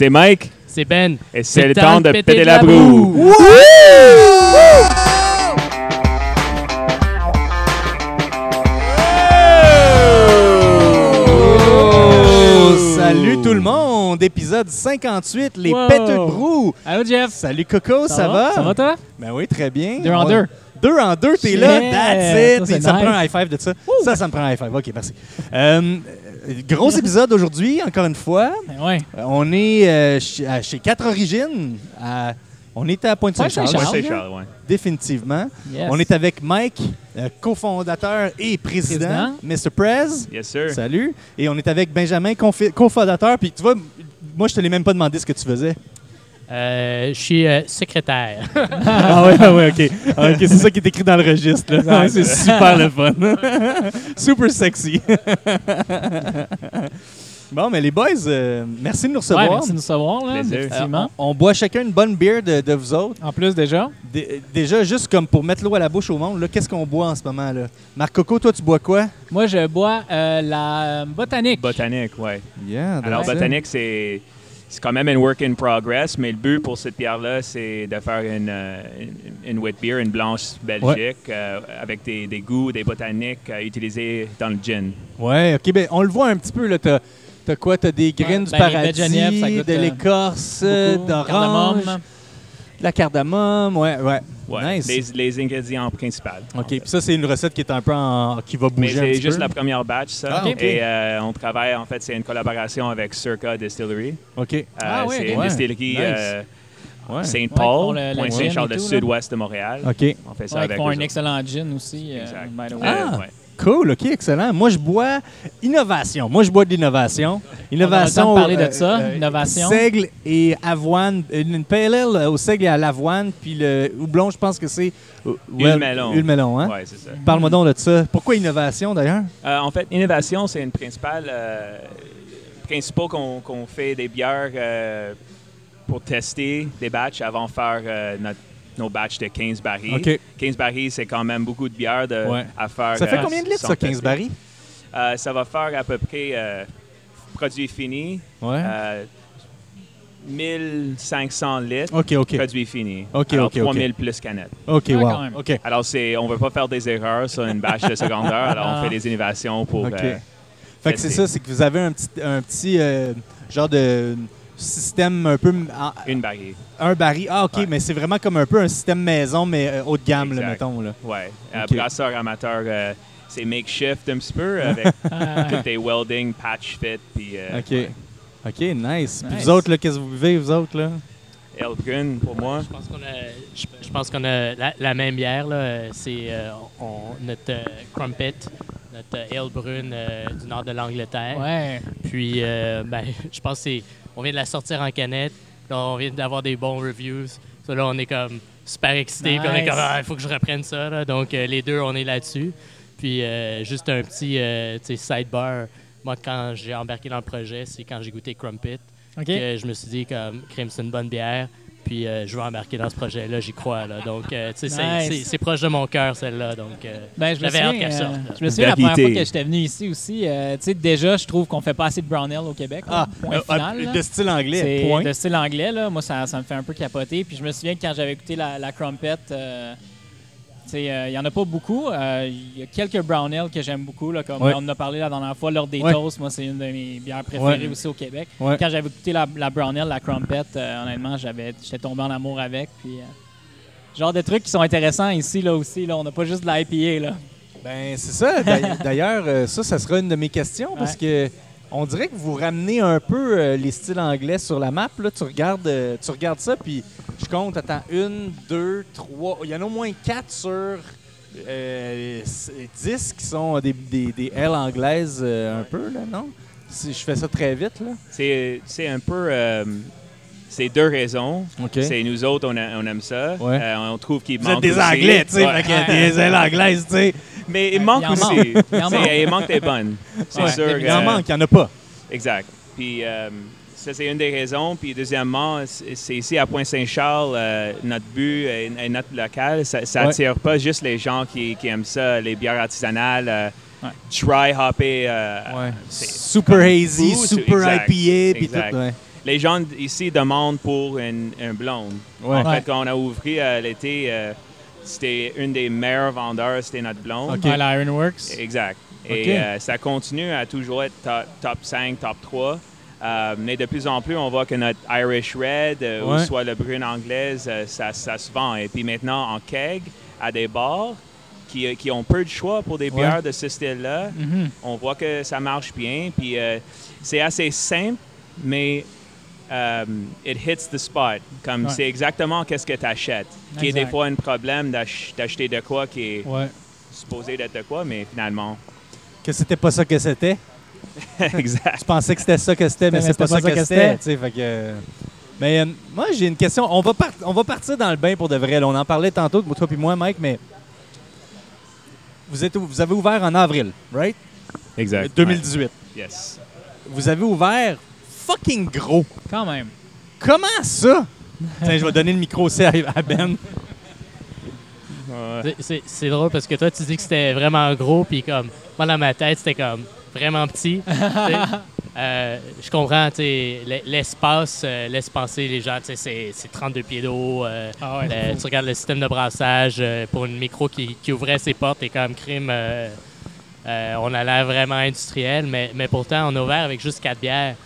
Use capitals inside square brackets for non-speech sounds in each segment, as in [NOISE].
C'est Mike C'est Ben. et c'est le temps de péter la broue. Oh, salut tout le monde! Épisode 58, les Wow. péteux de brou. Allô, Jeff. Salut Coco, ça, va? Ça va, toi? Ben oui, très bien. Deux en On- deux. Deux en deux, t'es là, that's it. ça, me prend un high five de ça. Ça, ça me prend un high five. OK, merci. Euh, gros épisode aujourd'hui, encore une fois. Ben ouais. Euh, On est euh, chez, à- chez Quatre Origines. à- on est à Pointe-Saint-Charles, Pointe-Saint-Charles. Définitivement. Yes. On est avec Mike, euh, cofondateur et président, Mr. Prez. Yes, sir. Salut. Et on est avec Benjamin, cofondateur. Puis tu vois, moi, je te l'ai même pas demandé ce que tu faisais. Euh, je suis euh, secrétaire. ah ouais, ah ouais, OK. Ah, ok, c'est ça qui est écrit dans le registre. là. Ah, c'est super le fun. [LAUGHS] super sexy. bon, mais les boys, euh, merci de nous Ouais, recevoir. merci de nous recevoir, là, effectivement. on, on boit chacun une bonne bière de, de vous autres. En plus, déjà, Dé- déjà, juste comme pour mettre l'eau à la bouche au monde, là, qu'est-ce qu'on boit en ce moment? là? Marc Coco, toi, tu bois quoi? moi, je bois euh, la euh, botanique. Botanique, ouais. Yeah, Alors, botanique, c'est c'est quand même un work in progress, mais le but pour cette bière-là, c'est de faire une, euh, une, une wheat beer, une blanche belgique, euh, avec des, des goûts, des botaniques euh, utilisés dans le gin. Ouais, OK. Ben, on le voit un petit peu. là. T'as t'as quoi? T'as des graines Ouais, du ben, paradis, Genève, ça goûte, de euh, l'écorce, Beaucoup. d'orange, de la cardamome. Ouais, ouais. Ouais, Nice. les, les ingrédients principaux. OK. Puis ça, c'est une recette qui est un peu en... qui va bouger c'est juste peu? la première batch, ça. Ah. Et euh, on travaille, en fait, c'est une collaboration avec Circa Distillery. OK. Euh, Ah, oui, c'est une Ouais. distillerie Nice. euh, Ouais. Saint Ouais, Paul, pour le- sud-ouest de Montréal. OK. On fait ça Ouais, avec ils font un autres. excellent gin aussi. euh, Exact. by the way. Ah. Cool, OK, excellent. Moi, je bois innovation. Moi, je bois de l'innovation. Innovation. On de parler de euh, ça, euh, innovation. Seigle et avoine. Une, une PLL au seigle et à l'avoine. Puis le houblon, je pense que c'est. euh, Huile melon. Huile melon, hein? Ouais, c'est ça. Parle-moi donc de ça. Pourquoi innovation, d'ailleurs? Euh, en fait, innovation, c'est une principale euh, principal qu'on qu'on fait des bières euh, pour tester des batchs avant de faire euh, notre- nos batchs de 15 barils. OK. 15 barils, c'est quand même beaucoup de bières de- Ouais. à faire. Ça fait euh, combien de litres, ça, 15 tester. barils? Euh, ça va faire à peu près euh, produit fini, Ouais. euh, 1500 litres. OK, OK. Produit fini. OK, Alors, OK, OK. 3000 plus canettes. OK, Ah, wow. OK. Alors, c'est, on ne veut pas faire des erreurs sur une bâche de secondaire, [LAUGHS] alors on Ah. fait des innovations pour. OK. euh, Fait que c'est ça, c'est que vous avez un petit, un petit euh, genre de système un peu. une baril. un baril. Ah, OK, Ouais. mais c'est vraiment comme un peu un système maison, mais euh, haut de gamme, là, mettons. Là. Ouais. Euh, brasseur amateur, euh, c'est makeshift un petit peu avec [LAUGHS] tous tes welding, patch fit, puis euh, OK. OK, nice. Puis Nice. vous autres, là, qu'est-ce que vous buvez, vous autres, là? Elbrun pour moi. Je pense qu'on a, je, je pense qu'on a la, la même bière. là. C'est euh, on- notre euh, Crumpet, notre ale brune euh, du nord de l'Angleterre. ouais. Puis, euh, ben, [LAUGHS] je pense que c'est. On vient de la sortir en canette. Là, on vient d'avoir des bons reviews. Ça, là, on est comme super excités. Puis on est comme, ah, il faut que je reprenne ça. là. Donc, euh, les deux, on est là-dessus. Puis, euh, juste un petit euh, sidebar. Moi, quand j'ai embarqué dans le projet, c'est quand j'ai goûté Crumpet que je me suis dit, comme, crème, c'est une bonne bière. Puis, euh, je veux embarquer dans ce projet-là. J'y crois. Là. Donc, euh, tu sais, c'est- Nice. c'est- c'est proche de mon cœur, celle-là. Donc, euh, Ben, je me J'avais hâte souviens, qu'elle sorte, euh, je me souviens la première fois que j'étais venu ici aussi. euh, tu sais, déjà, je trouve qu'on fait pas assez de brown ale au Québec. là. point euh, final. euh, de style anglais, C'est point. de style anglais, là. Moi, ça, ça me fait un peu capoter. Puis je me souviens que quand j'avais écouté la, la Crumpet, euh, euh, il y en a pas beaucoup. Euh, Il y a quelques brown ale que j'aime beaucoup, là, comme Ouais. on en a parlé la dernière fois, lors des Ouais. toasts. Moi, c'est une de mes bières préférées Ouais. aussi au Québec. Ouais. Quand j'avais écouté la, la brown ale, la Crumpet, euh, honnêtement, j'avais, j'étais tombé en amour avec. Puis, euh, genre des trucs qui sont intéressants ici, là aussi. Là. On n'a pas juste de l'IPA, là. Ben, c'est ça. [LAUGHS] D'ailleurs- ça, ça sera une de mes questions parce que on dirait que vous ramenez un peu euh, les styles anglais sur la map. Là. Tu, regardes, euh, tu regardes ça, puis je compte, attends, une, deux, trois. Il y en a au moins quatre sur euh, dix qui sont des, L anglaises un peu, non? Si je fais ça très vite, là. C'est un peu. Euh, c'est deux raisons. C'est nous autres, on, a- on aime ça. Ouais. Euh, on trouve qu'il Vous êtes manque des aussi. Anglais, tu sais, Ouais. [LAUGHS] des ailes anglaises, tu sais. Mais il manque Il en aussi. manque. Il manque. il manque des bonnes. [LAUGHS] C'est Ouais, sûr. Il en euh, manque, il n'y en a pas. Exact. Puis euh, ça, c'est une des raisons. Puis deuxièmement, c'est ici à Pointe-Saint-Charles, euh, notre but et, et notre local, ça Ouais. n'attire pas juste les gens qui, qui aiment ça, les bières artisanales, euh, Ouais. dry hoppé. euh, Ouais. Super hazy, fou, super exact, IPA, puis tout. ouais. Les gens ici demandent pour une, un blonde. Ouais. En fait, quand on a ouvert euh, l'été, euh, c'était une des meilleures vendeurs, c'était notre blonde. Ok. Ouais, la Ironworks. Exact. Et euh, ça continue à toujours être top, top 5, top 3. Euh, mais de plus en plus, on voit que notre Irish Red euh, Ouais. ou soit le brune anglaise, euh, ça, ça se vend. Et puis maintenant, en keg, à des bars qui, qui ont peu de choix pour des Ouais. bières de ce style-là, Mhm. on voit que ça marche bien. Puis euh, c'est assez simple, mais euh, it hits the spot. Comme Ouais. c'est exactement qu'est-ce que tu achètes. Qui est des Exact. fois un problème d'ach- d'acheter de quoi qui est Ouais. supposé d'être de quoi, mais finalement. Que c'était pas ça que c'était? [LAUGHS] exact. Tu pensais que c'était ça que c'était, mais Mais c'est pas, ça que c'était. que, Mais euh, moi, j'ai une question. On va, on va partir dans le bain pour de vrai. là. On en parlait tantôt, toi puis moi, Mike, mais vous, êtes, vous avez ouvert en avril, right? Exact. 2018. Ouais. Yes. Vous avez ouvert fucking gros. Quand même. Comment ça? Tiens, je vais donner le micro aussi à à Ben. Ouais. C'est- C'est drôle parce que toi, tu dis que c'était vraiment gros, puis comme, moi, dans ma tête, c'était comme vraiment petit. [LAUGHS] Euh, je comprends, tu sais, l- l'espace euh, laisse penser les gens, tu sais, c'est- c'est 32 pieds d'eau. euh, Ah ouais, tu regardes le système de brassage euh, pour une micro qui, qui ouvrait ses portes et comme crime, euh, euh, on a l'air vraiment industriel, mais, mais pourtant, on a ouvert avec juste quatre bières.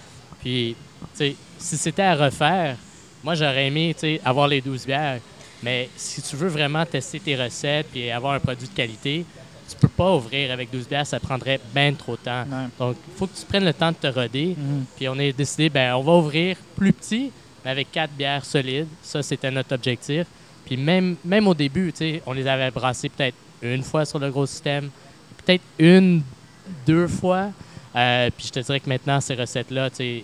Puis, tu sais, si c'était à refaire, moi, j'aurais aimé, tu sais, avoir les 12 bières. Mais si tu veux vraiment tester tes recettes et avoir un produit de qualité, tu peux pas ouvrir avec 12 bières, ça prendrait bien trop de temps. Ouais. Donc, il faut que tu prennes le temps de te roder. Mhm. Puis on a décidé, ben on va ouvrir plus petit, mais avec quatre bières solides. Ça, c'était notre objectif. Puis même, même au début, tu sais, on les avait brassées peut-être une fois sur le gros système, peut-être une, deux fois. Euh, puis je te dirais que maintenant, ces recettes-là, euh,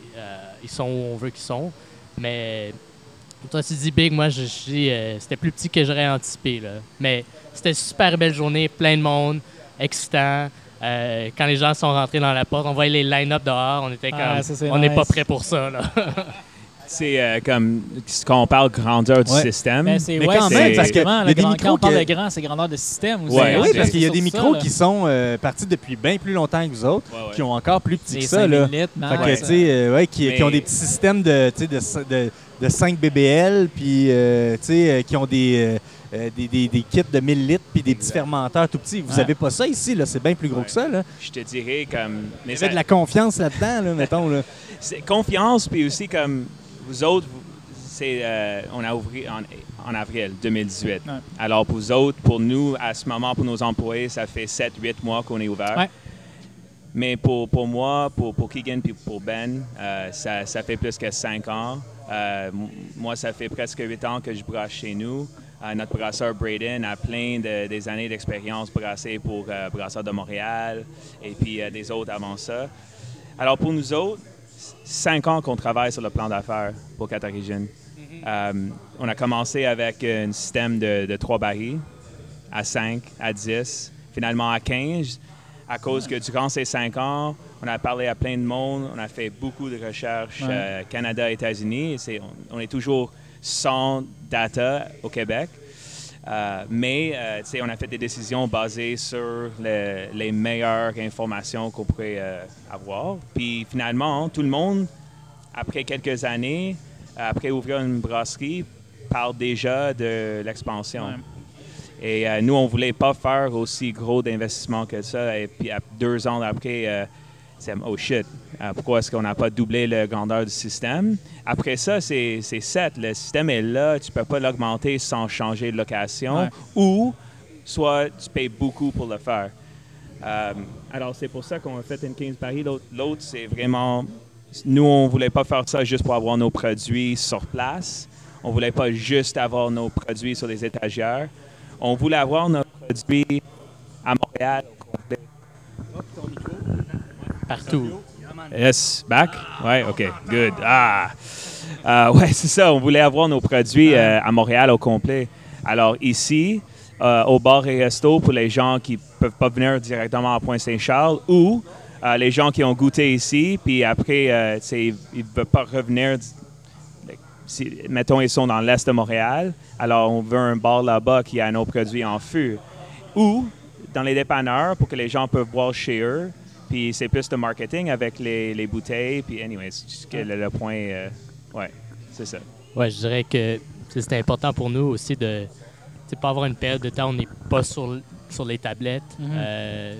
ils sont où on veut qu'ils sont. Mais toi, tu dis big, moi, je, je dis, euh, c'était plus petit que j'aurais anticipé. Là. Mais c'était une super belle journée, plein de monde, excitant. Quand les gens sont rentrés dans la porte, on voyait les line-up dehors, on était comme, Ah, c'est on n'est nice. pas prêt pour ça. Là. [LAUGHS] C'est euh, comme quand on parle grandeur du Ouais. système. Mais c'est Mais ouais, quand c'est même, parce que le des grand- micros quand on parle que- de grand, c'est grandeur de système aussi. Ouais, oui, parce qu'il y a des micros ça, qui sont euh, partis depuis bien plus longtemps que vous autres, Ouais, ouais. qui ont encore plus petits que ça. 5000 Là. litres, Fait que, euh, ouais, qui, qui ont Mais- des petits systèmes de, tu sais, de, de, de 5 BBL, puis euh, tu sais, euh, qui ont des, euh, des, des- des kits de 1000 litres, puis des petits Exact. fermenteurs tout petits. Vous Ouais. avez pas ça ici, là, c'est bien plus gros Ouais. que ça. Là. Je te dirais comme. Mais ça- de la confiance là-dedans, là, mettons. Là. [LAUGHS] c'est confiance, puis aussi comme vous autres, c'est, euh, on a ouvert en, en avril 2018. Ouais. Alors pour vous autres, pour nous, à ce moment, pour nos employés, ça fait 7-8 mois qu'on est ouvert. Ouais. Mais pour, pour moi, pour, pour Keegan puis pour Ben, euh, ça, ça fait plus que 5 ans. Euh, moi, ça fait presque 8 ans que je brasse chez nous. Euh, notre brasseur Braden a plein de, des années d'expérience brassée pour Brasseur de Montréal et puis des autres avant ça. Alors pour nous autres, cinq ans qu'on travaille sur le plan d'affaires pour Catarigine. Euh, on a commencé avec un système de, de trois barils à 5, à 10, finalement à 15. À cause que durant ces cinq ans, on a parlé à plein de monde, on a fait beaucoup de recherches Ouais. euh, Canada, États-Unis. on, on est toujours sans data au Québec. Euh, mais euh, tu sais, on a fait des décisions basées sur le- les meilleures informations qu'on pourrait euh, avoir. Puis finalement, tout le monde, après quelques années, après ouvrir une brasserie, parle déjà de l'expansion. Ouais. Et euh, nous, on voulait pas faire aussi gros d'investissement que ça. Et puis à- deux ans après, euh, c'est oh shit, pourquoi est-ce qu'on n'a pas doublé la grandeur du système? Après ça, c'est c'est set. Le système est là, tu peux pas l'augmenter sans changer de location. Ouais. Ou soit tu payes beaucoup pour le faire. Euh, alors, c'est pour ça qu'on a fait une 15 Paris. L'autre, l'autre, c'est vraiment. Nous, on voulait pas faire ça juste pour avoir nos produits sur place. On voulait pas juste avoir nos produits sur les étagères. On voulait avoir nos produits à Montréal. Partout. Yes, back? Ouais, OK, good. Ah! Euh, [LAUGHS] ouais, c'est ça. On voulait avoir nos produits euh, à Montréal au complet. Alors, ici, euh, au bar et resto, pour les gens qui peuvent pas venir directement à Pointe-Saint-Charles ou euh, les gens qui ont goûté ici, puis après, ils ne veulent pas revenir. Si, mettons, ils sont dans l'est de Montréal, alors on veut un bar là-bas qui a nos produits en fût. Ou dans les dépanneurs pour que les gens peuvent boire chez eux. Puis c'est plus de marketing avec les, les bouteilles. Puis, anyway, c'est le, le point. euh, Ouais, c'est ça. Ouais, je dirais que c'est important pour nous aussi de ne pas avoir une période de temps où on n'est pas sur, sur les tablettes. Mhm. Euh,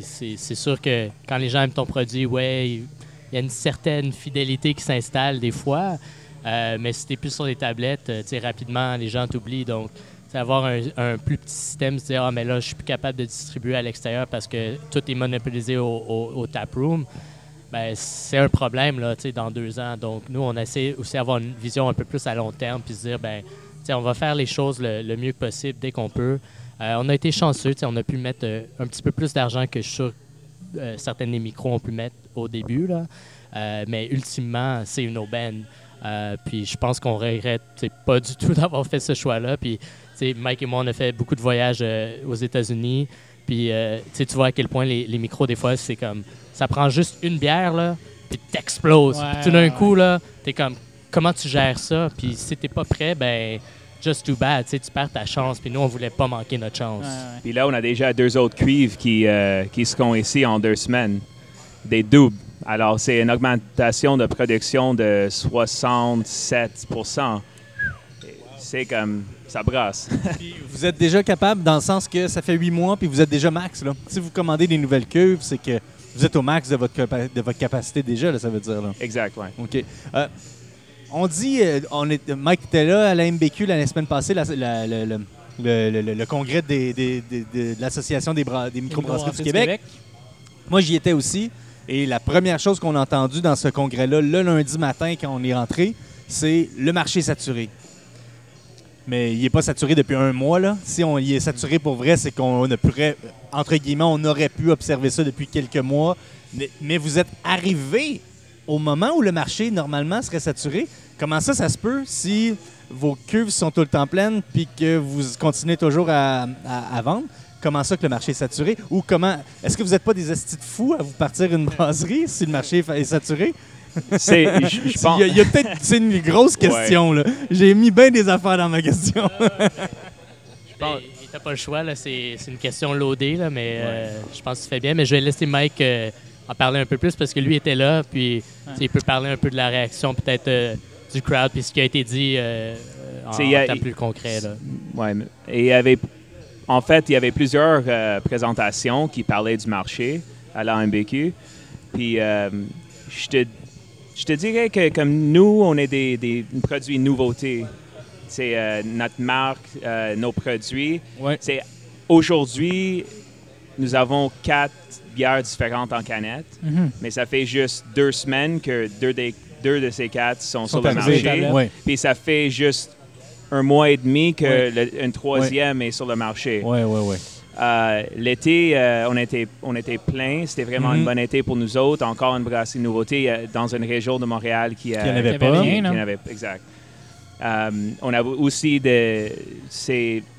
c'est sûr que quand les gens aiment ton produit, ouais, il y a une certaine fidélité qui s'installe des fois. Euh, mais si tu plus sur les tablettes, rapidement, les gens t'oublient. Donc, avoir un, plus petit système, se dire, ah, mais là, je suis plus capable de distribuer à l'extérieur parce que tout est monopolisé au, taproom. Ben, c'est un problème là, dans deux ans. Donc, nous, on essaie aussi d'avoir une vision un peu plus à long terme puis se dire, ben, on va faire les choses le, mieux possible dès qu'on peut. Euh, on a été chanceux, on a pu mettre euh, un petit peu plus d'argent que sûr euh, certaines des micros ont pu mettre au début. Là. Euh, mais ultimement, c'est une aubaine. Puis je pense qu'on regrette pas du tout [LAUGHS] d'avoir fait ce choix-là. Puis sais, Mike et moi, on a fait beaucoup de voyages euh, aux États-Unis. Puis euh, tu vois à quel point les, les micros, des fois, c'est comme ça prend juste une bière, là, puis t'exploses. Ouais, Puis tout d'un ouais, coup, là, t'es comme comment tu gères ça? Puis si t'es pas prêt, ben just too bad. Tu perds ta chance. Puis nous, on voulait pas manquer notre chance. Ouais, ouais. Puis là, on a déjà deux autres cuivres qui, euh, qui seront ici en deux semaines. Des doubles. Alors, c'est une augmentation de production de 67 C'est comme. Ça brasse. [LAUGHS] Puis vous êtes déjà capable dans le sens que ça fait huit mois puis vous êtes déjà max. Là. Si vous commandez des nouvelles cuves, c'est que vous êtes au max de votre, de votre capacité déjà, là, ça veut dire. Là. exact, ouais. OK. Euh, on dit, euh, on est, Mike était là à la MBQ la semaine passée, la- la- le, le- le- le- le congrès des- des- des- de l'Association des, des microbrasseries du Québec. Moi, j'y étais aussi. Et la première chose qu'on a entendue dans ce congrès-là, le lundi matin, quand on est rentré, c'est le marché saturé. Mais il n'est pas saturé depuis un mois. Là. Si on y est saturé pour vrai, c'est qu'on entre guillemets, on aurait pu observer ça depuis quelques mois. Mais, vous êtes arrivé au moment où le marché, normalement, serait saturé. Comment ça, ça se peut si vos cuves sont tout le temps pleines puis que vous continuez toujours à, vendre? Comment ça que le marché est saturé? Ou comment. Est-ce que vous n'êtes pas des astis de fous à vous partir une brasserie si le marché est saturé? C'est, je, je pense, Il y a, il y a peut-être c'est une grosse question. là. J'ai mis bien des affaires dans ma question. Ben, il t'a pas le choix, là. C'est, c'est une question loadée, là, mais euh, je pense que tu fais bien. Mais je vais laisser Mike euh, en parler un peu plus parce que lui était là, puis il peut parler un peu de la réaction peut-être euh, du crowd, puis ce qui a été dit euh, en, y a- en temps plus concret. Là. Ouais, mais- et il y avait, en fait, il y avait plusieurs euh, présentations qui parlaient du marché à la MBQ. Puis, euh, je te, je te dirais que comme nous, on est des, des produits nouveautés. C'est euh, notre marque, euh, nos produits. Ouais. C'est aujourd'hui, nous avons quatre bières différentes en canette, Mhm. mais ça fait juste deux semaines que deux, des, deux de ces quatre sont, sur le marché. Ouais. Puis ça fait juste un mois et demi que Ouais. le- une troisième est sur le marché. Ouais, ouais, ouais. Euh, L'été, euh, on, était, on était plein. C'était vraiment Mhm. une bonne été pour nous autres. Encore une brasserie nouveauté euh, dans une région de Montréal qui, euh, Qui en avait Qui pas. qui- avait- exact. On a aussi des,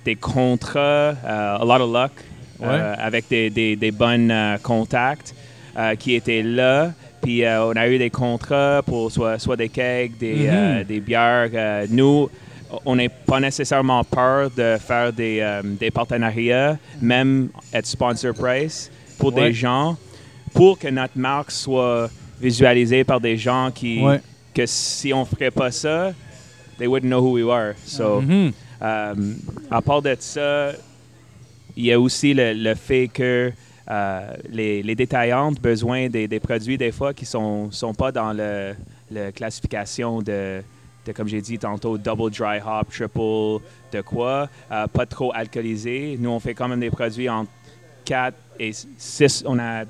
des contrats, euh, a lot of luck, euh, avec des, des, des bons euh, contacts euh, qui étaient là. Puis euh, on a eu des contrats pour soit, soit des kegs, des, Mhm. euh, des bières. Euh, nous, on n'est pas nécessairement peur de faire des, euh, des partenariats, même être sponsor price pour Ouais. des gens, pour que notre marque soit visualisée par des gens qui, Ouais. que si on ferait pas ça, they wouldn't know who we were. So, Mhm. euh, à part de ça, il y a aussi le, le fait que euh, les, les détaillants ont besoin des, des produits des fois qui sont sont pas dans le, le classification de, de, comme j'ai dit tantôt, double dry hop, triple, de quoi, euh, pas trop alcoolisé. Nous, on fait quand même des produits entre 4 et 6. On a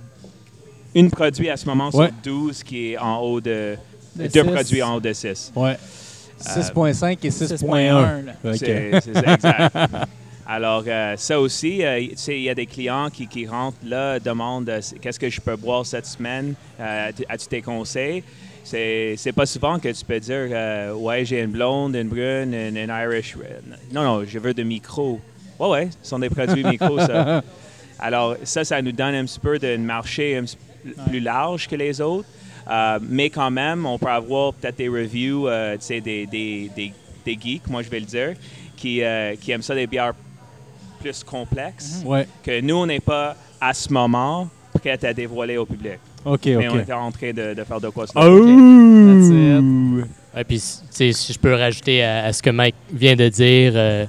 une produit à ce moment Ouais. sur 12 qui est en haut de... De deux six. produits en haut de 6. Ouais. 6.5 et 6.1. 6.1, là. OK. C'est c'est ça, exact. [LAUGHS] Alors, euh, ça aussi, euh, il y a des clients qui, qui rentrent là, demandent euh, qu'est-ce que je peux boire cette semaine, Euh, as-tu- tes conseils? C'est pas souvent que tu peux dire Ouais, j'ai une blonde, une brune, une, une Irish. Non, non, je veux de micro. Ouais, ouais, ce sont des produits [LAUGHS] micro, ça. Alors, ça, ça nous donne un petit peu de marché un petit plus large que les autres. Mais quand même, on peut avoir peut-être des reviews, tu sais, des, des, des, des geeks, moi je vais le dire, qui, qui aiment ça des bières plus complexes, Ouais. que nous, on n'est pas à ce moment prêts à dévoiler au public. OK, Mais on était en train de, de faire de quoi ça. Oh! That's Ouais, puis, si je peux rajouter à, à ce que Mike vient de dire, euh,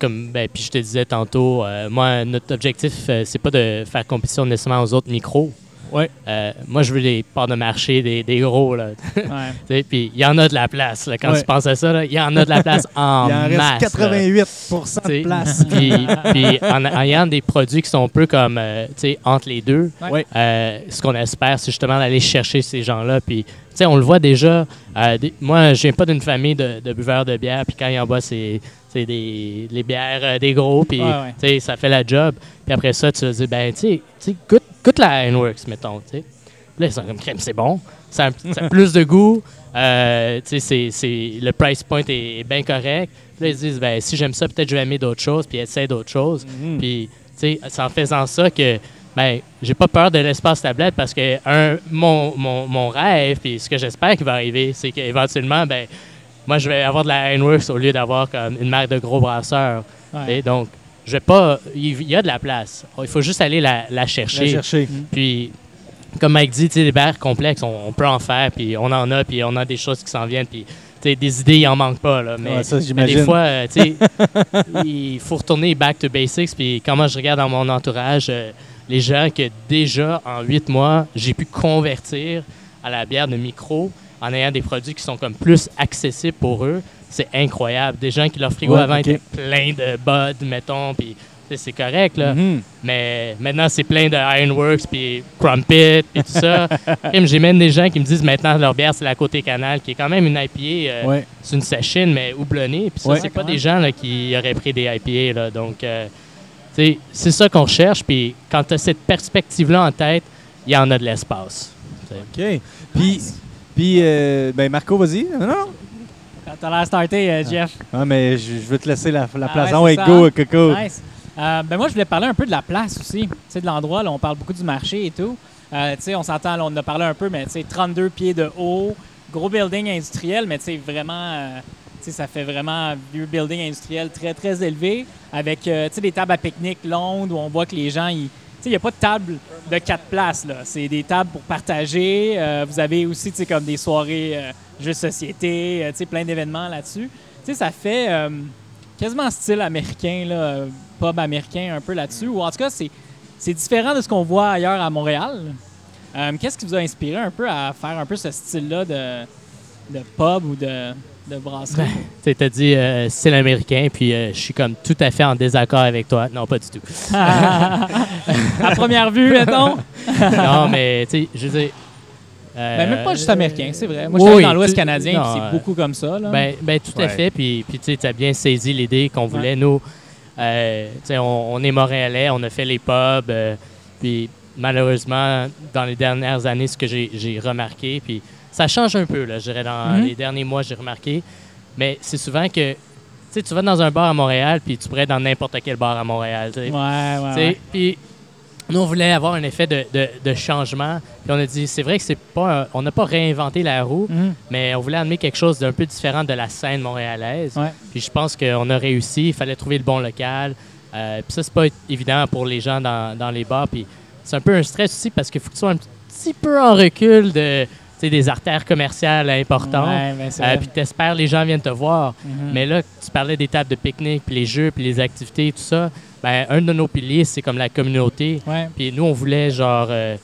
comme, ben, puis je te disais tantôt, euh, moi, notre objectif, euh, c'est pas de faire compétition nécessairement aux autres micros. Ouais. Euh, moi, je veux des parts de marché, des, des gros, là. Ouais. [LAUGHS] Puis il y en a de la place, là. Quand Ouais. tu penses à ça, là, il y en a de la place [LAUGHS] en Il en reste masse. là. 88 T'sais, de place. [LAUGHS] puis, en, en ayant des produits qui sont un peu comme, euh, entre les deux, euh, ce qu'on espère, c'est justement d'aller chercher ces gens-là. Puis, on le voit déjà. des- moi, je viens pas d'une famille de, de buveurs de bière. Puis quand ils en boivent, c'est c'est des les bières des gros. Puis, ça fait la job. Puis après ça, tu te dis, ben, tu sais, goûte, goûte la Ironworks, mettons, tu sais. Puis Là, ils sont comme crème, c'est bon. Ça a, ça a plus de goût. Euh, tu sais, le price point est, est bien correct. Puis là, ils se disent, ben, si j'aime ça, peut-être je vais aimer d'autres choses, puis essayer d'autres choses. Mhm. Puis, tu sais, c'est en faisant ça que, ben, j'ai pas peur de l'espace tablette parce que, un, mon, mon, mon rêve, puis ce que j'espère qui va arriver, c'est qu'éventuellement, ben, moi, je vais avoir de la Ironworks au lieu d'avoir comme une marque de gros brasseurs. Ouais. Donc, je vais pas. Il y a de la place. Il faut juste aller la, la chercher. La chercher. Puis, comme Mike dit, les bières complexes, on, on peut en faire, puis on en a, puis on a des choses qui s'en viennent, puis tu sais, des idées, il en manque pas, là. Mais, Ouais, ça, mais j'imagine. des fois, euh, [LAUGHS] il faut retourner back to basics, puis quand moi je regarde dans mon entourage, euh, les gens que déjà, en huit mois, j'ai pu convertir à la bière de micro en ayant des produits qui sont comme plus accessibles pour eux, c'est incroyable. Des gens qui leur frigo Ouais, avant ok. étaient plein de Bud, mettons, puis c'est correct, là. Mhm. Mais maintenant, c'est plein de Ironworks, puis Crumpet, puis tout ça. [LAUGHS] J'ai même des gens qui me disent maintenant leur bière, c'est la Côté Canal, qui est quand même une IPA. euh, Ouais. C'est une session, mais houblonnée. Puis ça, Ouais. c'est pas des gens là, qui auraient pris des IPA. Là. Donc, euh, c'est ça qu'on recherche. Puis quand tu as cette perspective-là en tête, il y en a de l'espace. OK. Puis, puis euh, ben Marco, vas-y. Non, non. T'as l'air starté, euh, Jeff. Ah, mais je, je veux te laisser la, la Ah place. ouais, Ah ouais, go? Coco. Nice. Euh, ben moi, je voulais parler un peu de la place aussi. Tu sais, de l'endroit, là, on parle beaucoup du marché et tout. Euh, tu sais, on s'entend, là, on en a parlé un peu, mais tu sais, 32 pieds de haut, gros building industriel, mais tu sais, vraiment, euh, tu sais, ça fait vraiment vieux building industriel très, très élevé, avec, euh, tu sais, des tables à pique-nique longues où on voit que les gens, ils... Tu sais, il n'y a pas de table de quatre places, là. C'est des tables pour partager. Vous avez aussi, tu sais, comme des soirées jeux de société, euh, tu sais, plein d'événements là-dessus. Tu sais, ça fait euh, quasiment style américain, là, pub américain un peu là-dessus. Ou en tout cas, c'est, différent de ce qu'on voit ailleurs à Montréal. Euh, qu'est-ce qui vous a inspiré un peu à faire un peu ce style-là de, de pub ou de, de brasserie? Tu sais, t'as dit euh, style américain, puis euh, je suis comme tout à fait en désaccord avec toi. Non, pas du tout. [LAUGHS] à première vue, mettons. [LAUGHS] non, mais tu sais, je veux dire. Euh, Ben, même pas juste américain, c'est vrai. Moi, je suis oui, dans l'Ouest canadien, c'est euh, beaucoup comme ça. Là. Ben, ben, tout à fait. Puis, puis tu as bien saisi l'idée qu'on voulait. Nous, euh, tu sais, on, on est montréalais, on a fait les pubs. euh, puis malheureusement, dans les dernières années, ce que j'ai j'ai remarqué, puis ça change un peu, là, je dirais, dans Mhm. les derniers mois, j'ai remarqué. Mais c'est souvent que, tu sais, tu vas dans un bar à Montréal, puis tu pourrais être dans n'importe quel bar à Montréal. tu sais. ouais, ouais. Puis nous, on voulait avoir un effet de, de- de changement. Puis on a dit, c'est vrai que c'est pas, un- on n'a pas réinventé la roue, Mhm. mais on voulait amener quelque chose d'un peu différent de la scène montréalaise. Ouais. Puis je pense qu'on a réussi. Il fallait trouver le bon local. Euh, puis ça, c'est pas évident pour les gens dans, dans les bars. Puis c'est un peu un stress aussi parce qu'il faut que tu sois un petit peu en recul de, des artères commerciales importantes. Ouais, ben, Euh, puis t'espères les gens viennent te voir. Mhm. Mais là, tu parlais des tables de pique-nique, puis les jeux, puis les activités, tout ça. Ben, un de nos piliers, c'est comme la communauté. Puis nous, on voulait, genre, euh,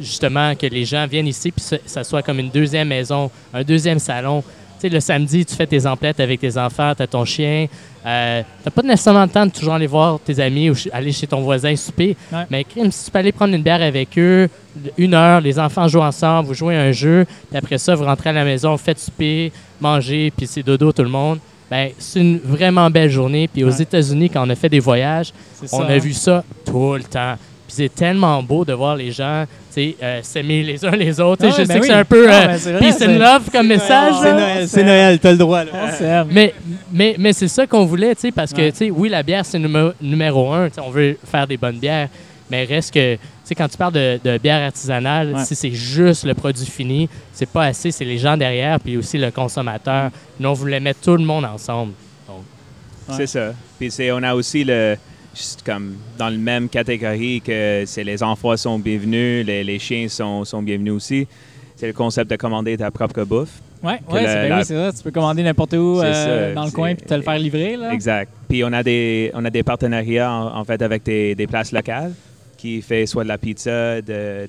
justement, que les gens viennent ici, puis ça soit comme une deuxième maison, un deuxième salon. Sais, le samedi, tu fais tes emplettes avec tes enfants, tu as ton chien. Euh, t'as pas nécessairement le temps de toujours aller voir tes amis ou aller chez ton voisin souper. Ouais. Mais crime, si tu peux aller prendre une bière avec eux, une heure, les enfants jouent ensemble, vous jouez à un jeu, puis après ça, vous rentrez à la maison, vous faites souper, manger, puis c'est dodo tout le monde. Ben, c'est une vraiment belle journée. Puis aux Ouais. États-Unis, quand on a fait des voyages, on ça, a hein? vu ça tout le temps. Puis c'est tellement beau de voir les gens euh, s'aimer les uns les autres. Ah ouais, je ben sais que oui. c'est un peu Ah, euh, ben c'est vrai, peace c'est- and love comme message. C'est. Noël, c'est Noël, t'as le droit. Là. On s'aime. Mais, mais, mais c'est ça qu'on voulait, tu sais, parce que, Ouais. tu sais, oui, la bière, c'est numéro, numéro un. On veut faire des bonnes bières. Mais reste que, tu sais, quand tu parles de, de bière artisanale, Ouais. si c'est juste le produit fini, c'est pas assez. C'est les gens derrière, puis aussi le consommateur. Nous, on voulait mettre tout le monde ensemble. Ouais. C'est ça. Puis c'est, on a aussi le, comme dans le même catégorie que c'est les enfants sont bienvenus, les, les chiens sont, sont bienvenus aussi. c'est le concept de commander ta propre bouffe. Ouais, ouais, c'est ben la- oui, c'est ça. Tu peux commander n'importe où euh, ça, dans le coin puis te le faire livrer. Là. Exact. Puis on a des, on a des partenariats en, en fait avec des, des places locales qui fait soit de la pizza, de,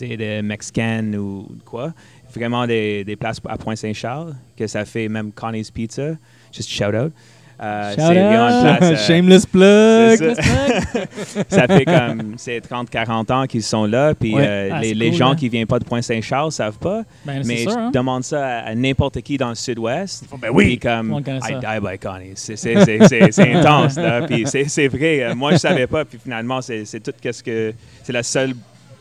de mexicaine ou quoi. Vraiment des, des places à Pointe-Saint-Charles, que ça fait même Connie's Pizza. Just shout out. Euh, Shout c'est vraiment place, euh, [LAUGHS] Shameless plug. c'est ça. [LAUGHS] ça fait comme c'est 30-40 ans qu'ils sont là, puis Ouais. euh, Ah, les, les cool, gens hein. qui viennent pas de Pointe-Saint-Charles savent pas. Ben, Mais je hein. demande ça à, à n'importe qui dans le sud-ouest. ben Puis Tout le comme, I die by Connie. C'est- C'est c'est- c'est- c'est [LAUGHS] intense, là. Puis c'est c'est vrai. euh, Moi, je savais pas. Puis finalement, c'est c'est tout qu'est-ce que... C'est la seule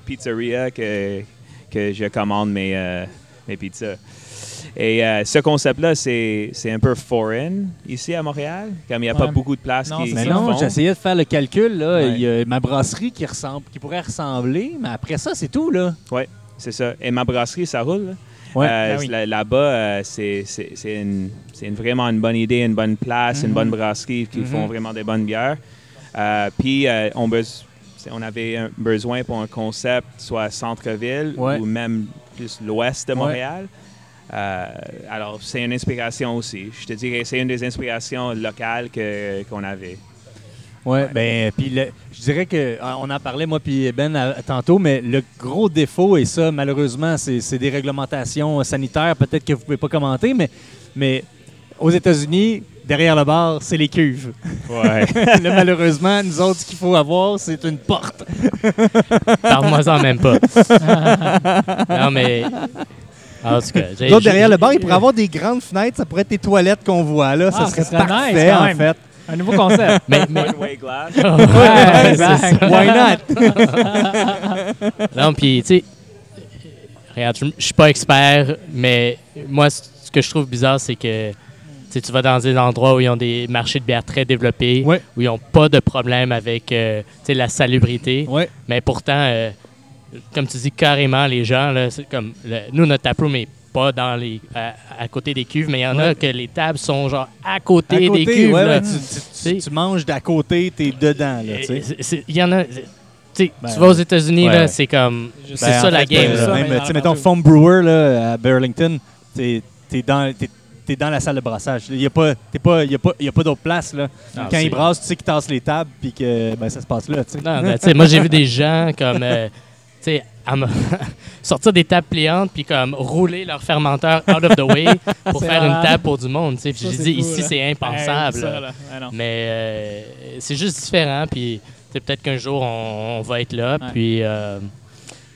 pizzeria que, que je commande mes, euh, mes pizzas. Et euh, ce concept-là, c'est c'est un peu foreign ici à Montréal. Comme il n'y a pas beaucoup de places Non, qui, Mais non, j'essayais de faire le calcul. Là. Ouais. Il y a ma brasserie qui, ressemble, qui pourrait ressembler, mais après ça, c'est tout. là. C'est ça. Et ma brasserie, ça roule. là. Ouais. Euh, Ah oui. là- Là-bas, euh, c'est c'est- c'est une- vraiment une bonne idée, une bonne place, une Mhm. bonne brasserie qui Mhm. font vraiment des bonnes bières. Euh, Puis, euh, on, avait un besoin pour un concept, soit centre-ville Ouais. ou même plus l'ouest de Ouais. Euh, alors, c'est une inspiration aussi. Je te dirais, c'est une des inspirations locales que- qu'on avait. Ouais, ben, puis le- je dirais que ah, on en parlait moi puis Ben à- tantôt, mais le gros défaut et ça malheureusement c'est c'est des réglementations sanitaires, peut-être que vous pouvez pas commenter, mais mais aux États-Unis derrière le bar c'est les cuves. Ouais. [LAUGHS] Là, malheureusement nous autres ce qu'il faut avoir c'est une porte. Parle-moi-en même pas. [LAUGHS] non, mais. En tout cas, j'ai- Nous autres, derrière le bar il pourrait avoir des grandes fenêtres, ça pourrait être tes toilettes qu'on voit là, Ah, ça serait, serait parfait nice, quand en même. fait. Un nouveau concept. [LAUGHS] Mais, mais- One-way glass. [LAUGHS] Ouais, exact. Why not? [LAUGHS] Non, puis, tu sais, regarde, je je suis pas expert, mais moi, c- ce que je trouve bizarre, c'est que tu sais, tu vas dans des endroits où ils ont des marchés de bière très développés, Ouais. où ils n'ont pas de problème avec euh, tu sais, la salubrité. Ouais. Mais pourtant, euh, comme tu dis carrément, les gens, là, c'est comme le- nous, notre taproom n'est pas dans les, à, à côté des cuves, mais il y en a que les tables sont genre à côté, À côté, des cuves. ouais, là. tu, tu- tu- tu manges d'à côté, t'es dedans Il y en a. tu sais, Ben, tu vas aux États-Unis, ouais. là, c'est comme. Je C'est Ben, ça la game. euh, là. ça, Même, mettons, Foam Brewer là, à Burlington, t'es es dans, t'es- t'es dans la salle de brassage. Il n'y a pas, t'es pas, y a pas, y a pas d'autre place. Là. Quand ils brassent, tu sais qu'ils tassent les tables puis que ben, ça se passe là. tu sais. Non, ben, tu sais, moi, j'ai vu des gens comme. euh, sais, à me- [LAUGHS] sortir des tables pliantes puis comme rouler leur fermenteur out of the way [LAUGHS] pour faire une table pour du monde. tu sais. Puis j'ai dit, cool, ici, là. c'est Hey, impensable. ça, là. Ah. Mais euh, c'est juste différent. Puis peut-être qu'un jour, on, on va être là. Ouais. Puis euh,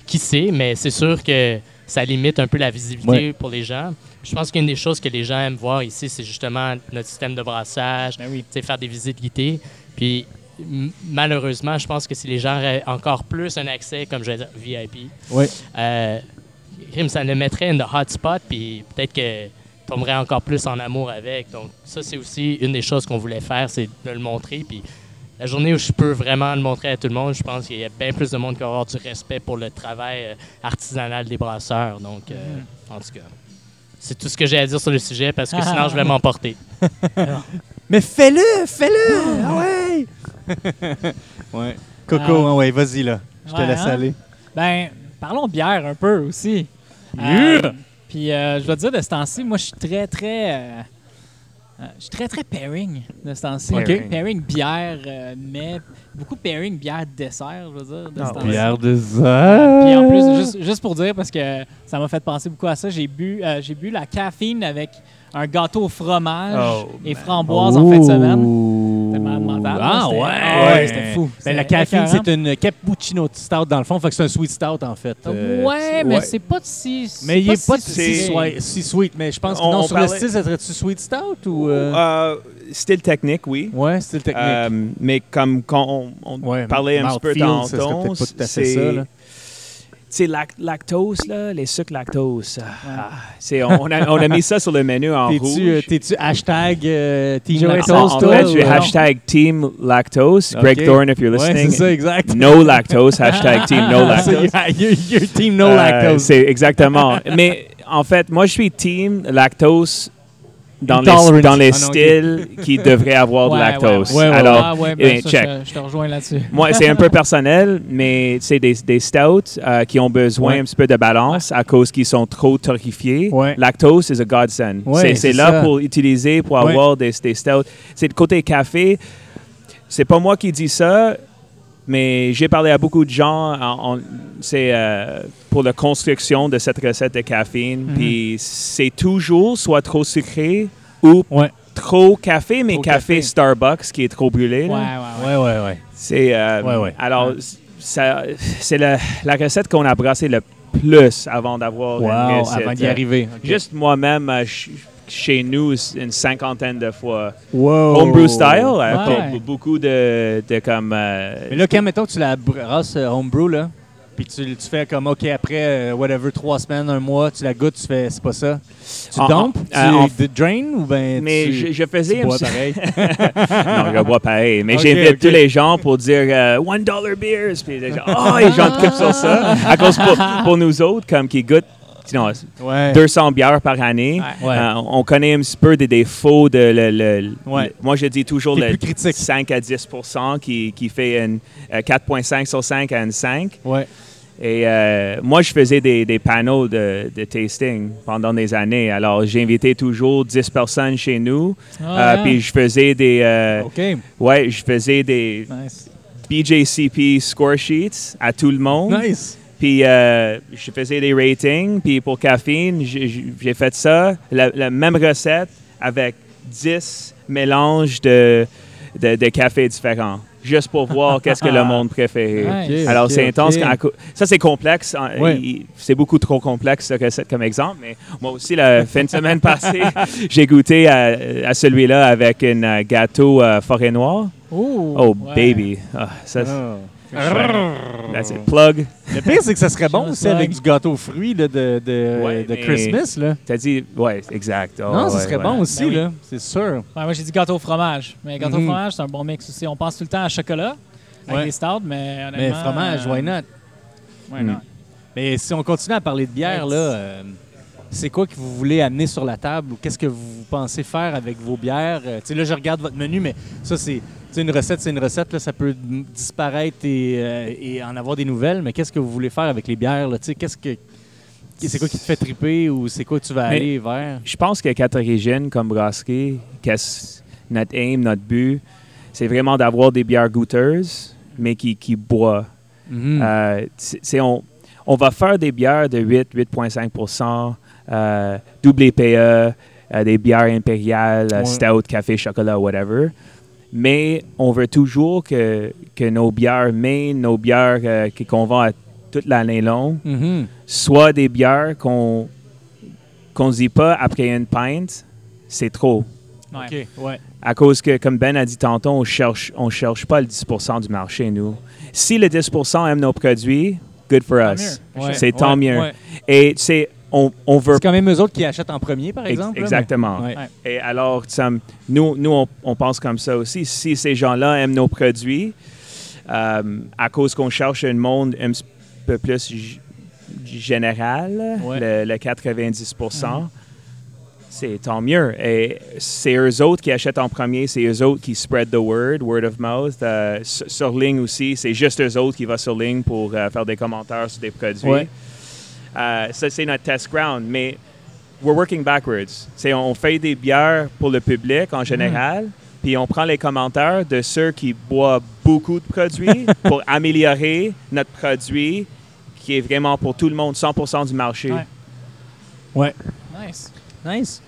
qui sait, mais c'est sûr que ça limite un peu la visibilité Ouais. pour les gens. Je pense qu'une des choses que les gens aiment voir ici, c'est justement notre système de brassage, Ben oui. faire des visites guidées. Puis malheureusement, je pense que si les gens auraient encore plus un accès, comme je vais dire, VIP, Ouais. euh, ça le mettrait the hotspot, puis peut-être que tomberait encore plus en amour avec. Donc ça, c'est aussi une des choses qu'on voulait faire, c'est de le montrer. Puis la journée où je peux vraiment le montrer à tout le monde, je pense qu'il y a bien plus de monde qui va avoir du respect pour le travail euh, artisanal des brasseurs. Donc, euh, Mm-hmm. en tout cas, c'est tout ce que j'ai à dire sur le sujet parce que sinon, je vais m'emporter. [LAUGHS] Mais fais-le, fais-le! Ah ouais! [LAUGHS] ouais. Coco, Ah. hein, ouais, vas-y là. Je te Ouais, laisse hein? aller. Ben, parlons bière un peu aussi. Yeah! Euh, Puis euh, je dois te dire, de ce temps-ci, moi, je suis très, très. euh, je suis très, très pairing de ce temps-ci. Pairing bière, euh, mais beaucoup pairing bière dessert, je veux dire. De ce Ah, temps-ci. Bière de zère. Puis en plus, juste, juste pour dire, parce que ça m'a fait penser beaucoup à ça, j'ai bu, euh, j'ai bu la caféine avec un gâteau au fromage Oh, et framboise en fin de semaine. Ah ouais! ah ouais, c'était fou. Ben, la caféine, c'est une cappuccino stout dans le fond, fait que c'est un sweet stout en fait. Euh, ouais, mais ouais. c'est pas si. Mais il est pas si sweet, mais je pense que On- non, on sur le style, ça serait-tu sweet stout ou... euh? Euh, style technique, oui. Ouais, style technique. Euh, mais comme quand on, on ouais, parlait un petit peu fait c'est- ça, là. Tu sais, lac- lactose, là, les sucres lactose. ah, c'est, on, a, on a mis ça sur le menu en rouge. T'es-tu euh, t'es-tu hashtag euh, Team Lactose, Toast, en toi, fait, je suis non? hashtag Team Lactose. Greg Ok. Thorne, if you're Ouais, listening. c'est ça, exact. no lactose, hashtag Team No [LAUGHS] Ah, Lactose. you're, you're- you're Team No Euh, Lactose. C'est exactement. Mais en fait, moi, je suis Team Lactose dans les, dans les Ah styles qui devraient avoir de Ouais, lactose. ouais, ouais, Alors, ah eh ben, ça, check. Je, je te rejoins là-dessus. moi, c'est un [LAUGHS] peu personnel, mais c'est des, des stouts euh, qui ont besoin un petit peu de balance à cause qu'ils sont trop torréfiés. Lactose is a godsend. C'est, là ça. pour utiliser, pour avoir des, des stouts. C'est le côté café. C'est pas moi qui dis ça, mais j'ai parlé à beaucoup de gens. en- en- c'est euh, pour la construction de cette recette de caféine. Mhm. Puis c'est toujours soit trop sucré ou Ouais. trop café, mais Trop café, café. Starbucks qui est trop brûlé. Ouais, ouais, ouais. Ouais, ouais, ouais. C'est euh, Ouais, ouais. alors ça- c'est la, la recette qu'on a brassée le plus avant d'avoir Wow, avant d'y arriver. Juste moi-même euh, ch- chez nous une cinquantaine de fois. Wow. Homebrew style, Ouais. pour beaucoup de, de comme. euh, Mais là, quand mettons que tu la brasses euh, homebrew, là, puis tu, tu fais comme, OK, après, euh, whatever, trois semaines, un mois, tu la goûtes, tu fais, c'est pas ça. Tu dumpes, tu euh, drain ou ben mais tu, je, je faisais tu bois pareil? [LAUGHS] non, je bois pareil. Mais Ok, j'invite tous les gens pour dire euh, one dollar beers. Puis les gens, oh, les gens trippent sur ça. À cause pour, pour nous autres, comme qui goûtent sinon, ouais. 200 bières par année. Ouais. Euh, on connaît un petit peu des défauts de le, le- le- Ouais. moi je dis toujours le plus critique. 5 à 10 qui, qui fait une euh, 4.5 sur 5 à une 5. Ouais. Et euh, moi, je faisais des, des panneaux de, de tasting pendant des années. Alors, j'invitais toujours 10 personnes chez nous. Ah, Euh. Puis je faisais des... euh, OK. ouais, je faisais des Nice. BJCP score sheets à tout le monde. Nice. Puis euh, je faisais des ratings. Puis pour caféine, j'ai fait ça, la, la même recette avec 10 mélanges de, de, de cafés différents, juste pour voir [LAUGHS] qu'est-ce que le monde préférait. Nice. Alors c'est intense. quand- ça, c'est complexe. hein, il- C'est beaucoup trop complexe, cette recette, comme exemple. Mais moi aussi, la [LAUGHS] fin de semaine passée, [LAUGHS] j'ai goûté à, à celui-là avec un gâteau euh, forêt noire. Ooh, Oh, ouais. baby. Ah, ça. That's it. Plug. Le pire, c'est que ça serait bon aussi avec du gâteau aux fruits là, de, de, Ouais, de mais- Christmas. Là. T'as dit, ouais, exact. Oh, non, ça ouais, serait ouais. bon aussi, Ben oui. là. C'est sûr. Ouais, moi, j'ai dit gâteau au fromage. Mais gâteau Mhm. au fromage, c'est un bon mix aussi. On pense tout le temps à chocolat avec Ouais. les stouts, mais honnêtement... Mais fromage, euh, why not? why Mm. not? Mais si on continue à parler de bière, là, euh, c'est quoi que vous voulez amener sur la table ou qu'est-ce que vous pensez faire avec vos bières? Euh, là, je regarde votre menu, mais ça, c'est une recette, c'est une recette. Là, ça peut disparaître et, euh, et en avoir des nouvelles, mais qu'est-ce que vous voulez faire avec les bières? Qu'est-ce que. C'est quoi qui te fait triper ou c'est quoi que tu vas Mais- aller vers? Je pense que Catarigine, comme brasserie, qu'est-ce- notre aim, notre but, c'est vraiment d'avoir des bières goûteuses, mais qui, qui boivent. Mhm. Euh, on, on va faire des bières de 8, 8,5 euh, double EPE, euh, des bières impériales, euh, Ouais. stout, café, chocolat, whatever. Mais on veut toujours que, que nos bières main, nos bières euh, qui- qu'on vend à toute l'année longue, Mhm. soient des bières qu'on qu'on dit pas après une pinte, c'est trop. Ouais. OK, ouais. À cause que, comme Ben a dit tantôt, on cherche, on cherche pas le 10% du marché, nous. Si le 10% aime nos produits, good for us. Ouais, C'est tant ouais, mieux. ouais. Et tu sais, on, on veut C'est quand même eux autres qui achètent en premier, par Ex- exemple. là, mais- exactement. Ouais. Et alors, nous, nous on, on pense comme ça aussi. Si ces gens-là aiment nos produits, euh, à cause qu'on cherche un monde un petit peu plus général, Ouais. le, le 90% c'est tant mieux. Et c'est eux autres qui achètent en premier, c'est eux autres qui spread the word, word of mouth. Euh, sur, sur ligne aussi, c'est juste eux autres qui vont sur ligne pour euh, faire des commentaires sur des produits. Ouais. Euh, ça, c'est notre test ground. Mais we're working backwards. C'est on fait des bières pour le public en général, puis on prend les commentaires de ceux qui boivent beaucoup de produits [LAUGHS] pour améliorer notre produit qui est vraiment pour tout le monde, 100% du marché. Ouais. Ouais. Nice. Nice.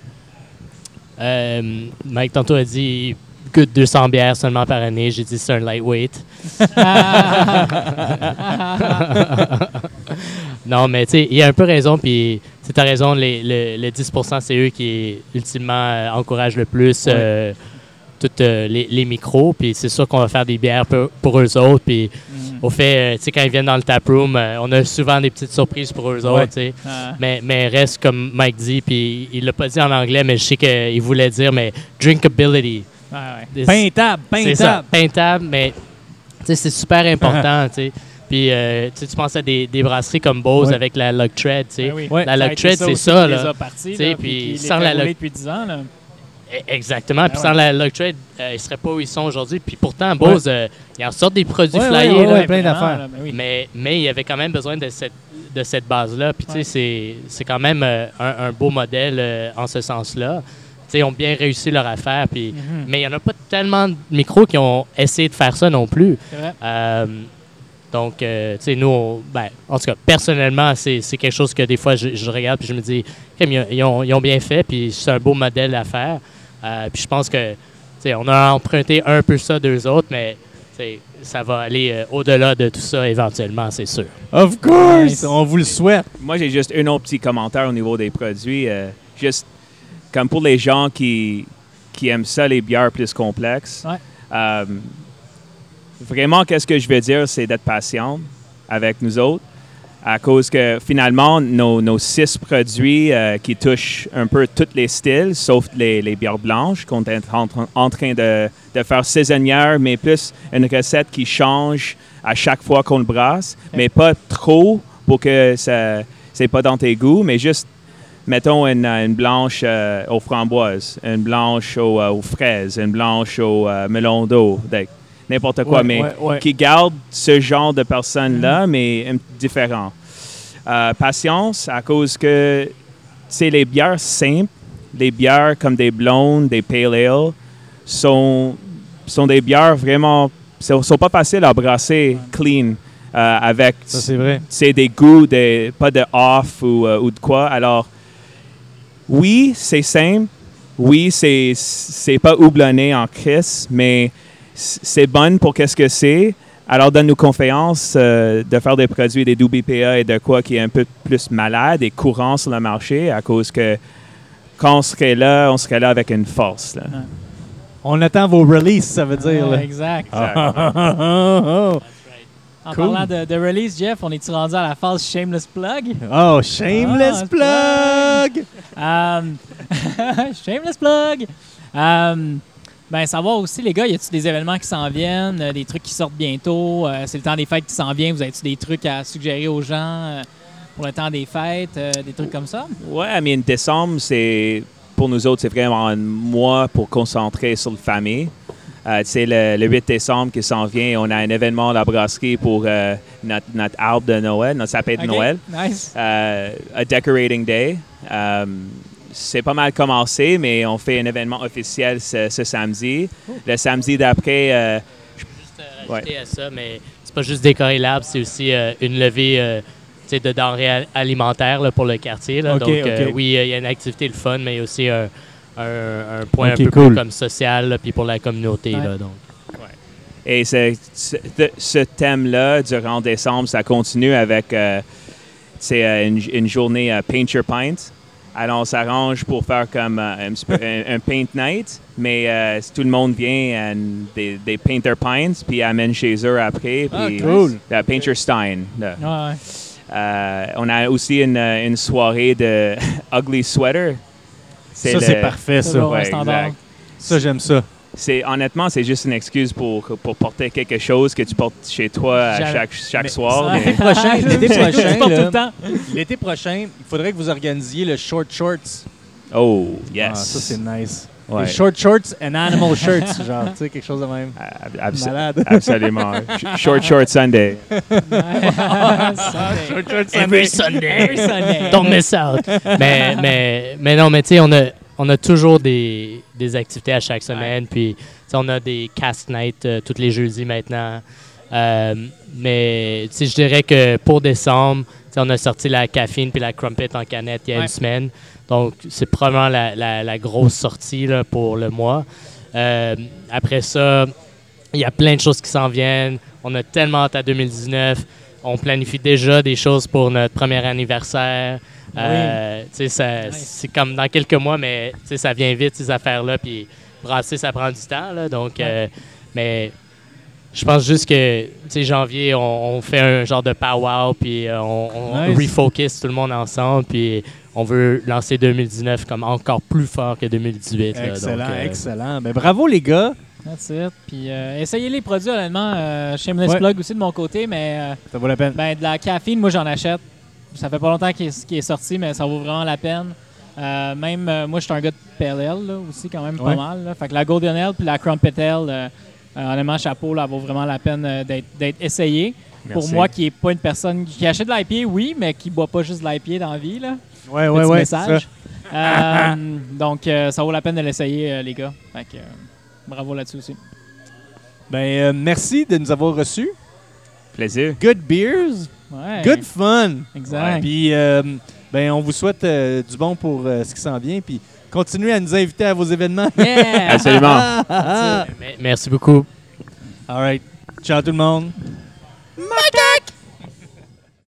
Euh, Mike, tantôt, a dit goûte 200 bières seulement par année. J'ai dit c'est un lightweight. [LAUGHS] [LAUGHS] non, mais tu sais, il y a un peu raison, puis tu as raison, les, le, le 10% c'est eux qui, ultimement, euh, encouragent le plus Ouais. euh, tous euh, les, les micros, puis c'est sûr qu'on va faire des bières pour, pour eux autres, puis Mhm. au fait, euh, tu sais, quand ils viennent dans le taproom, on a souvent des petites surprises pour eux Ouais. autres, tu sais. Ah. Mais, mais reste comme Mike dit, puis il l'a pas dit en anglais, mais je sais qu'il voulait dire, mais drinkability. Ouais, ouais. Peintable, c'est ça, peintable, mais tu sais, c'est super important, tu sais. Puis euh, tu sais, tu penses à des, des brasseries comme Bose Ouais. avec la Log Tread, tu sais. Ben oui. Ouais. La Log Tread, c'est ça, là. là, puis sans la Log- depuis 10 ans. Là. E- Exactement. Puis Ah sans ouais. la Lug Trade, euh, ils ne seraient pas où ils sont aujourd'hui. Puis pourtant, Bose, euh, ils en sortent des produits Ouais, flyés. ouais, là. ouais, plein d'affaires. ben oui. Mais, mais il y avait quand même besoin de cette, de cette base-là. Puis, tu sais, Ouais. c'est- c'est quand même euh, un, un beau modèle euh, en ce sens-là. Tu sais, ils ont bien réussi leur affaire. Puis, Mhm. Mais il n'y en a pas tellement de micros qui ont essayé de faire ça non plus. Donc, euh, tu sais, nous, on- ben, en tout cas, personnellement, c'est c'est quelque chose que des fois, je, je regarde puis je me dis, ils, ils ont, ils ont bien fait, puis c'est un beau modèle à faire. Euh, puis je pense que, tu sais, on a emprunté un peu ça d'eux autres, mais ça va aller euh, au-delà de tout ça éventuellement, c'est sûr. Of course! On vous le souhaite. Moi, j'ai juste un autre petit commentaire au niveau des produits. euh, juste comme pour les gens qui, qui aiment ça, les bières plus complexes. Ouais. Vraiment, qu'est-ce que je veux dire, c'est d'être patient avec nous autres. À cause que finalement, nos, six produits euh, qui touchent un peu tous les styles, sauf les, bières blanches, qu'on est en, train- de, faire saisonnière, mais plus une recette qui change à chaque fois qu'on le brasse, mais pas trop pour que ça c'est pas dans tes goûts, mais juste mettons une, blanche euh, aux framboises, une blanche aux, euh, aux fraises, une blanche au euh, melon d'eau, n'importe quoi, Ouais, mais ouais, qui garde ce genre de personnes-là, mais un- différent. Euh, patience, à cause que c'est les bières simples, les bières comme des blondes, des pale ale, sont, sont des bières vraiment, sont, sont pas faciles à brasser clean euh, avec c'est vrai. c'est des goûts, des, pas de off ou, euh, ou de quoi. Alors, oui, c'est simple. Oui, c'est, c'est pas houblonné en crise, mais c'est bon pour qu'est-ce que c'est. Alors, donne-nous confiance euh, de faire des produits, des WPA et de quoi qui est un peu plus malade et courant sur le marché à cause que quand on serait là, on serait là avec une force. là. On attend vos releases, ça veut dire. Exact. [LAUGHS] Oh, En Cool. parlant de, de release, Jeff, on est-tu rendu à la phase shameless plug? Oh, shameless Ah, plug! Um, [LAUGHS] shameless plug! Um, ben, savoir aussi, les gars, y a-tu des événements qui s'en viennent, euh, des trucs qui sortent bientôt? Euh, c'est le temps des fêtes qui s'en vient. Vous avez-tu des trucs à suggérer aux gens euh, pour le temps des fêtes? des trucs comme ça? Ouais, mean, décembre, c'est pour nous autres, c'est vraiment un mois pour concentrer sur la famille. C'est le, le 8 décembre qui s'en vient. On a un événement à la brasserie pour notre, notre arbre de Noël, notre sapin de Noël. Nice. A Decorating Day. Euh, c'est pas mal commencé, mais on fait un événement officiel ce, ce samedi. Le samedi d'après, euh, juste euh, rajouter à ça, mais c'est pas juste décorer l'arbre, c'est aussi euh, une levée euh, de denrées al- alimentaires là, pour le quartier. là. Donc, euh, oui, euh, il y a une activité le fun, mais il y a aussi un, un- un point un peu cool. plus comme social, là, puis pour la communauté. Ouais. Là, donc. Et ce, ce- ce thème-là, durant décembre, ça continue avec euh, c'est, euh, une, une journée euh, Paint Your Pint. Alors, on s'arrange pour faire comme euh, un, paint night, mais euh, si tout le monde vient, euh, des, des paint their pints, puis amène chez eux après. Ah, Puis, cool. euh, paint your stein. là. Ouais, ouais. Euh, on a aussi une, une soirée de [LAUGHS] Ugly Sweater. Ça, c'est parfait, ça. Ouais. Ça, j'aime ça. C'est honnêtement, c'est juste une excuse pour, pour porter quelque chose que tu portes chez toi à chaque, chaque Mais- soir. [LAUGHS] L'été prochain, l'été prochain, tout le temps. l'été prochain, il faudrait que vous organisiez le short shorts. Oh, yes. Ah, ça, c'est nice. Ouais. Les short shorts and animal shirts, genre, tu sais, quelque chose de même. Abso- Malade. [LAUGHS] Absolument. Sh- short, short Sunday. [LAUGHS] Sunday. Every Sunday. Every Sunday. Don't miss out. mais, mais, mais non, mais tu sais, on a, on a toujours des, des activités à chaque semaine. Puis, on a des cast nights euh, tous les jeudis maintenant. Euh, mais, je dirais que pour décembre, on a sorti la caffeine puis la crumpet en canette il y a Ouais. une semaine. Donc, c'est probablement la, la- la grosse sortie là, pour le mois. Euh, après ça, il y a plein de choses qui s'en viennent. On a tellement hâte à 2019. On planifie déjà des choses pour notre premier anniversaire. Euh. C'est comme dans quelques mois, mais tu sais, ça vient vite, ces affaires-là. Puis brasser, ça prend du temps. là. donc, euh, mais je pense juste que, tu sais, janvier, on, on fait un genre de powwow, puis euh, on, on Nice. refocus tout le monde ensemble, puis on veut lancer 2019 comme encore plus fort que 2018. là. Excellent, Donc, euh, excellent. Ben, bravo, les gars. That's it. Puis euh, essayez les produits, honnêtement. Euh, shameless Ouais. plug aussi de mon côté, mais euh, Ça vaut la peine. ben, de la caféine, moi j'en achète. Ça fait pas longtemps qu'il est, sorti, mais ça vaut vraiment la peine. Euh, même, euh, moi, je suis un gars de là, aussi, quand même Ouais. pas mal. là. Fait que la Golden Ale puis la Crumpet Ale, euh, honnêtement, chapeau, là, vaut vraiment la peine d'être d'être essayé. Pour Merci. moi, qui est pas une personne qui achète de l'IPA, oui, mais qui boit pas juste de l'IPA dans la vie. Là. Ouais, Petit c'est message. ça. [LAUGHS] Donc, ça vaut la peine de l'essayer, les gars. Fait que, bravo là-dessus aussi. Ben, merci de nous avoir reçus. Plaisir. Good beers, Ouais, good fun. Exact. Puis, euh, ben, on vous souhaite euh, du bon pour euh, ce qui s'en vient. Puis, continuez à nous inviter à vos événements. Yeah! Absolument. [LAUGHS] Me- Merci beaucoup. All right. Ciao tout le monde.